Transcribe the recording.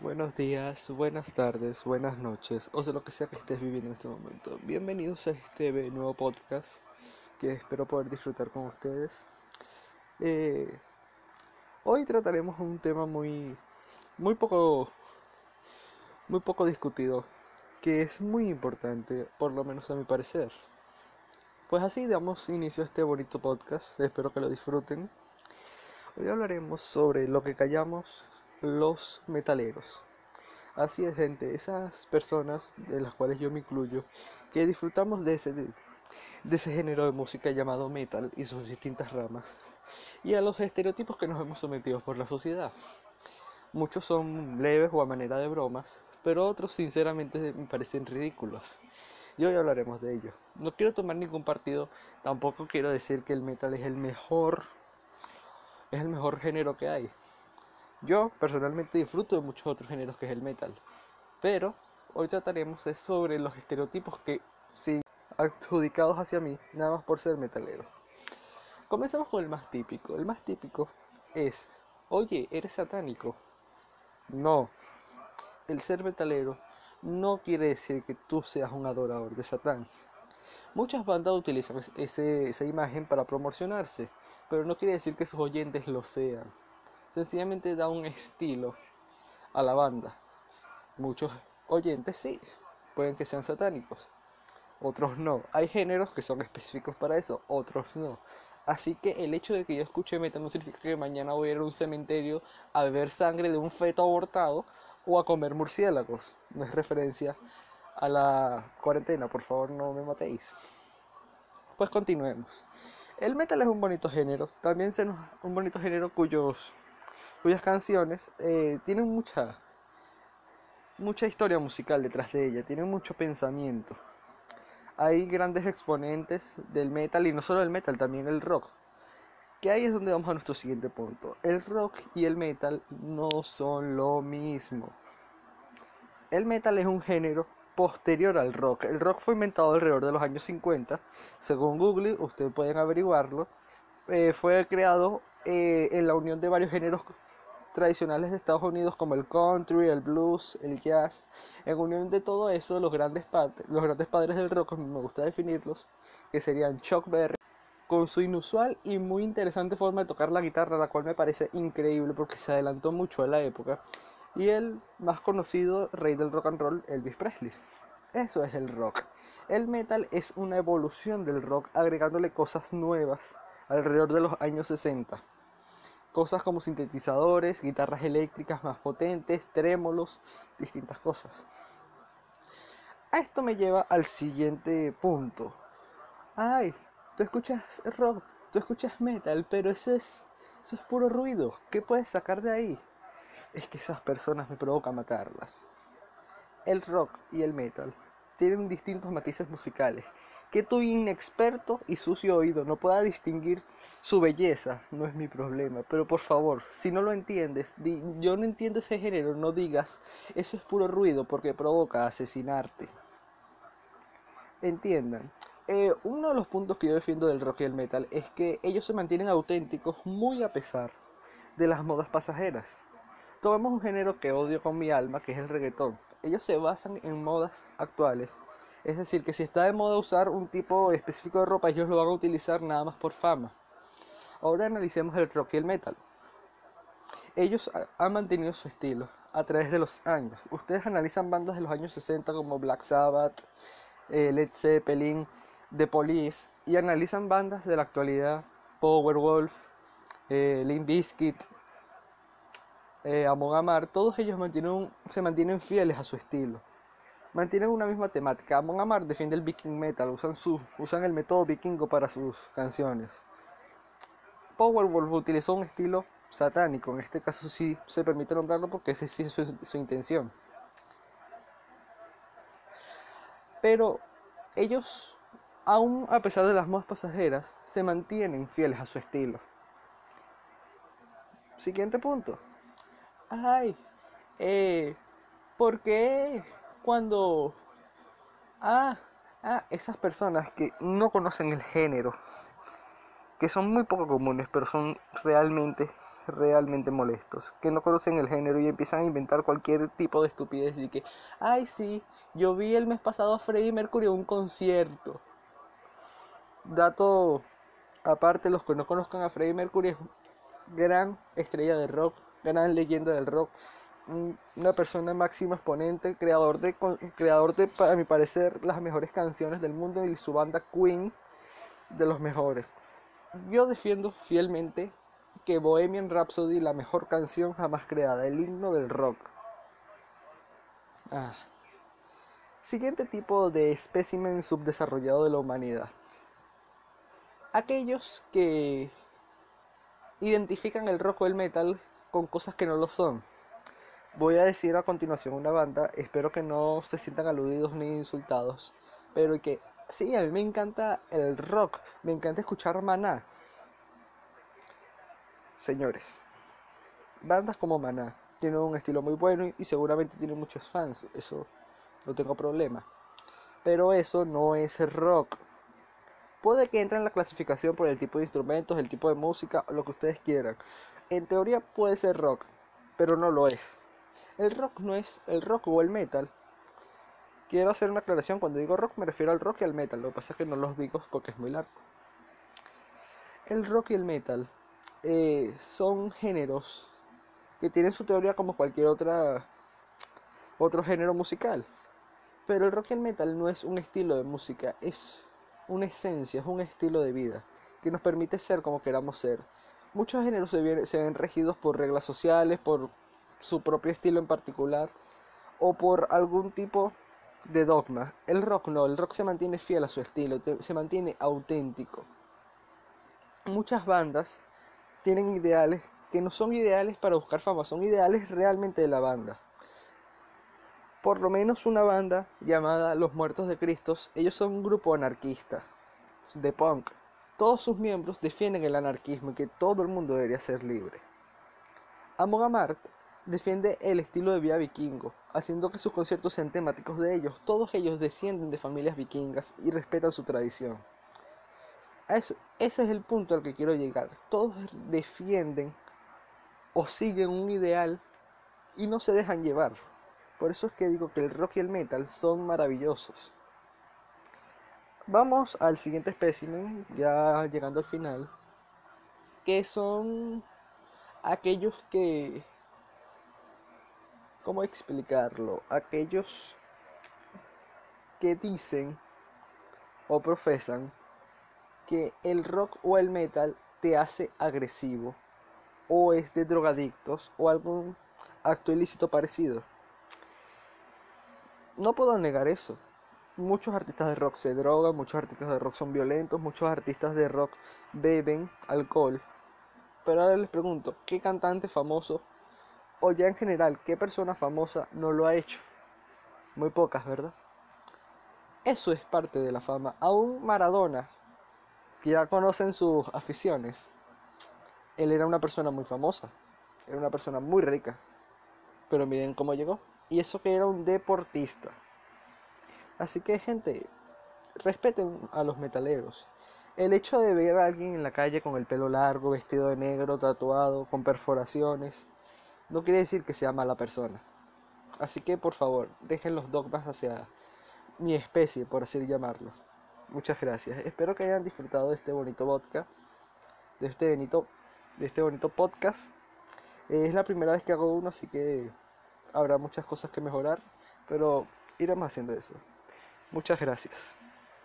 Buenos días, buenas tardes, buenas noches, o sea lo que sea que estés viviendo en este momento. Bienvenidos a este nuevo podcast que espero poder disfrutar con ustedes. Eh, hoy trataremos un tema muy, muy poco, muy poco discutido, que es muy importante, por lo menos a mi parecer. Pues así damos inicio a este bonito podcast, espero que lo disfruten. Hoy hablaremos sobre lo que callamos los metaleros. Así es, gente, esas personas de las cuales yo me incluyo, que disfrutamos de ese, de ese género de música llamado metal y sus distintas ramas, y a los estereotipos que nos hemos sometido por la sociedad. Muchos son leves o a manera de bromas, pero otros sinceramente me parecen ridículos. Y hoy hablaremos de ello. No quiero tomar ningún partido, tampoco quiero decir que el metal es el mejor es el mejor género que hay. Yo personalmente disfruto de muchos otros géneros que es el metal, pero hoy trataremos sobre los estereotipos que sí adjudicados hacia mí nada más por ser metalero. Comencemos con el más típico. El más típico es, oye, ¿eres satánico? No, el ser metalero no quiere decir que tú seas un adorador de Satán. Muchas bandas utilizan esa imagen para promocionarse, pero no quiere decir que sus oyentes lo sean sencillamente da un estilo a la banda. Muchos oyentes sí, pueden que sean satánicos, otros no. Hay géneros que son específicos para eso, otros no. Así que el hecho de que yo escuche metal no significa que mañana voy a ir a un cementerio a beber sangre de un feto abortado o a comer murciélagos. No es referencia a la cuarentena, por favor no me matéis. Pues continuemos. El metal es un bonito género, también es un bonito género cuyos cuyas canciones eh, tienen mucha, mucha historia musical detrás de ella, tienen mucho pensamiento. Hay grandes exponentes del metal y no solo el metal, también el rock. Que ahí es donde vamos a nuestro siguiente punto. El rock y el metal no son lo mismo. El metal es un género posterior al rock. El rock fue inventado alrededor de los años 50. Según Google, ustedes pueden averiguarlo. Eh, fue creado eh, en la unión de varios géneros tradicionales de Estados Unidos como el country, el blues, el jazz. En unión de todo eso, los grandes, los grandes padres del rock, me gusta definirlos, que serían Chuck Berry, con su inusual y muy interesante forma de tocar la guitarra, la cual me parece increíble porque se adelantó mucho a la época, y el más conocido rey del rock and roll, Elvis Presley. Eso es el rock. El metal es una evolución del rock agregándole cosas nuevas alrededor de los años 60 cosas como sintetizadores, guitarras eléctricas más potentes, trémolos, distintas cosas. A esto me lleva al siguiente punto. Ay, tú escuchas rock, tú escuchas metal, pero eso es, eso es puro ruido. ¿Qué puedes sacar de ahí? Es que esas personas me provocan matarlas. El rock y el metal tienen distintos matices musicales que tu inexperto y sucio oído no pueda distinguir su belleza, no es mi problema. Pero por favor, si no lo entiendes, yo no entiendo ese género, no digas, eso es puro ruido porque provoca asesinarte. Entiendan. Eh, uno de los puntos que yo defiendo del rock y el metal es que ellos se mantienen auténticos muy a pesar de las modas pasajeras. Tomemos un género que odio con mi alma, que es el reggaetón. Ellos se basan en modas actuales es decir, que si está de moda usar un tipo específico de ropa, ellos lo van a utilizar nada más por fama. Ahora analicemos el rock y el metal. Ellos han mantenido su estilo a través de los años. Ustedes analizan bandas de los años 60 como Black Sabbath, eh, Led Zeppelin, The Police, y analizan bandas de la actualidad, Powerwolf, eh, Limp Bizkit, eh, Amar, todos ellos se mantienen fieles a su estilo mantienen una misma temática. Amon Amar defiende el viking metal, usan, su, usan el método vikingo para sus canciones. Powerwolf utilizó un estilo satánico, en este caso sí se permite nombrarlo porque esa es su, intención. Pero ellos, aún a pesar de las modas pasajeras, se mantienen fieles a su estilo. Siguiente punto. Ay, eh, ¿por qué cuando ah, ah, esas personas que no conocen el género, que son muy poco comunes, pero son realmente realmente molestos, que no conocen el género y empiezan a inventar cualquier tipo de estupidez y que, ay sí, yo vi el mes pasado a Freddie Mercury en un concierto. Dato aparte, los que no conozcan a Freddie Mercury es gran estrella de rock, gran leyenda del rock, una persona máximo exponente, creador de, creador de, para mi parecer, las mejores canciones del mundo y su banda Queen de los mejores. Yo defiendo fielmente que Bohemian Rhapsody, la mejor canción jamás creada, el himno del rock. Ah. Siguiente tipo de espécimen subdesarrollado de la humanidad. Aquellos que identifican el rock o el metal con cosas que no lo son. Voy a decir a continuación una banda, espero que no se sientan aludidos ni insultados, pero que sí, a mí me encanta el rock, me encanta escuchar Maná. Señores, bandas como Maná tienen un estilo muy bueno y seguramente tienen muchos fans, eso no tengo problema. Pero eso no es rock. Puede que entre en la clasificación por el tipo de instrumentos, el tipo de música, lo que ustedes quieran. En teoría puede ser rock, pero no lo es. El rock no es el rock o el metal. Quiero hacer una aclaración, cuando digo rock me refiero al rock y al metal, lo que pasa es que no los digo porque es muy largo. El rock y el metal eh, son géneros que tienen su teoría como cualquier otra otro género musical. Pero el rock y el metal no es un estilo de música, es una esencia, es un estilo de vida que nos permite ser como queramos ser. Muchos géneros se, se ven regidos por reglas sociales, por su propio estilo en particular o por algún tipo de dogma. El rock no, el rock se mantiene fiel a su estilo, se mantiene auténtico. Muchas bandas tienen ideales que no son ideales para buscar fama, son ideales realmente de la banda. Por lo menos una banda llamada Los Muertos de Cristo, ellos son un grupo anarquista de punk. Todos sus miembros defienden el anarquismo y que todo el mundo debería ser libre. Amon Amarth defiende el estilo de vida vikingo, haciendo que sus conciertos sean temáticos de ellos. Todos ellos descienden de familias vikingas y respetan su tradición. ese es el punto al que quiero llegar. Todos defienden o siguen un ideal y no se dejan llevar. Por eso es que digo que el rock y el metal son maravillosos. Vamos al siguiente espécimen, ya llegando al final, que son aquellos que ¿Cómo explicarlo? Aquellos que dicen o profesan que el rock o el metal te hace agresivo o es de drogadictos o algún acto ilícito parecido. No puedo negar eso. Muchos artistas de rock se drogan, muchos artistas de rock son violentos, muchos artistas de rock beben alcohol. Pero ahora les pregunto, ¿qué cantante famoso o ya en general, ¿qué persona famosa no lo ha hecho? Muy pocas, ¿verdad? Eso es parte de la fama. Aún Maradona, que ya conocen sus aficiones, él era una persona muy famosa, era una persona muy rica, pero miren cómo llegó. Y eso que era un deportista. Así que gente, respeten a los metaleros. El hecho de ver a alguien en la calle con el pelo largo, vestido de negro, tatuado, con perforaciones, no quiere decir que sea mala persona. Así que por favor, dejen los dogmas hacia mi especie, por así llamarlo. Muchas gracias. Espero que hayan disfrutado de este bonito podcast, de este bonito, de este bonito podcast. es la primera vez que hago uno, así que habrá muchas cosas que mejorar, pero iremos haciendo eso. Muchas gracias.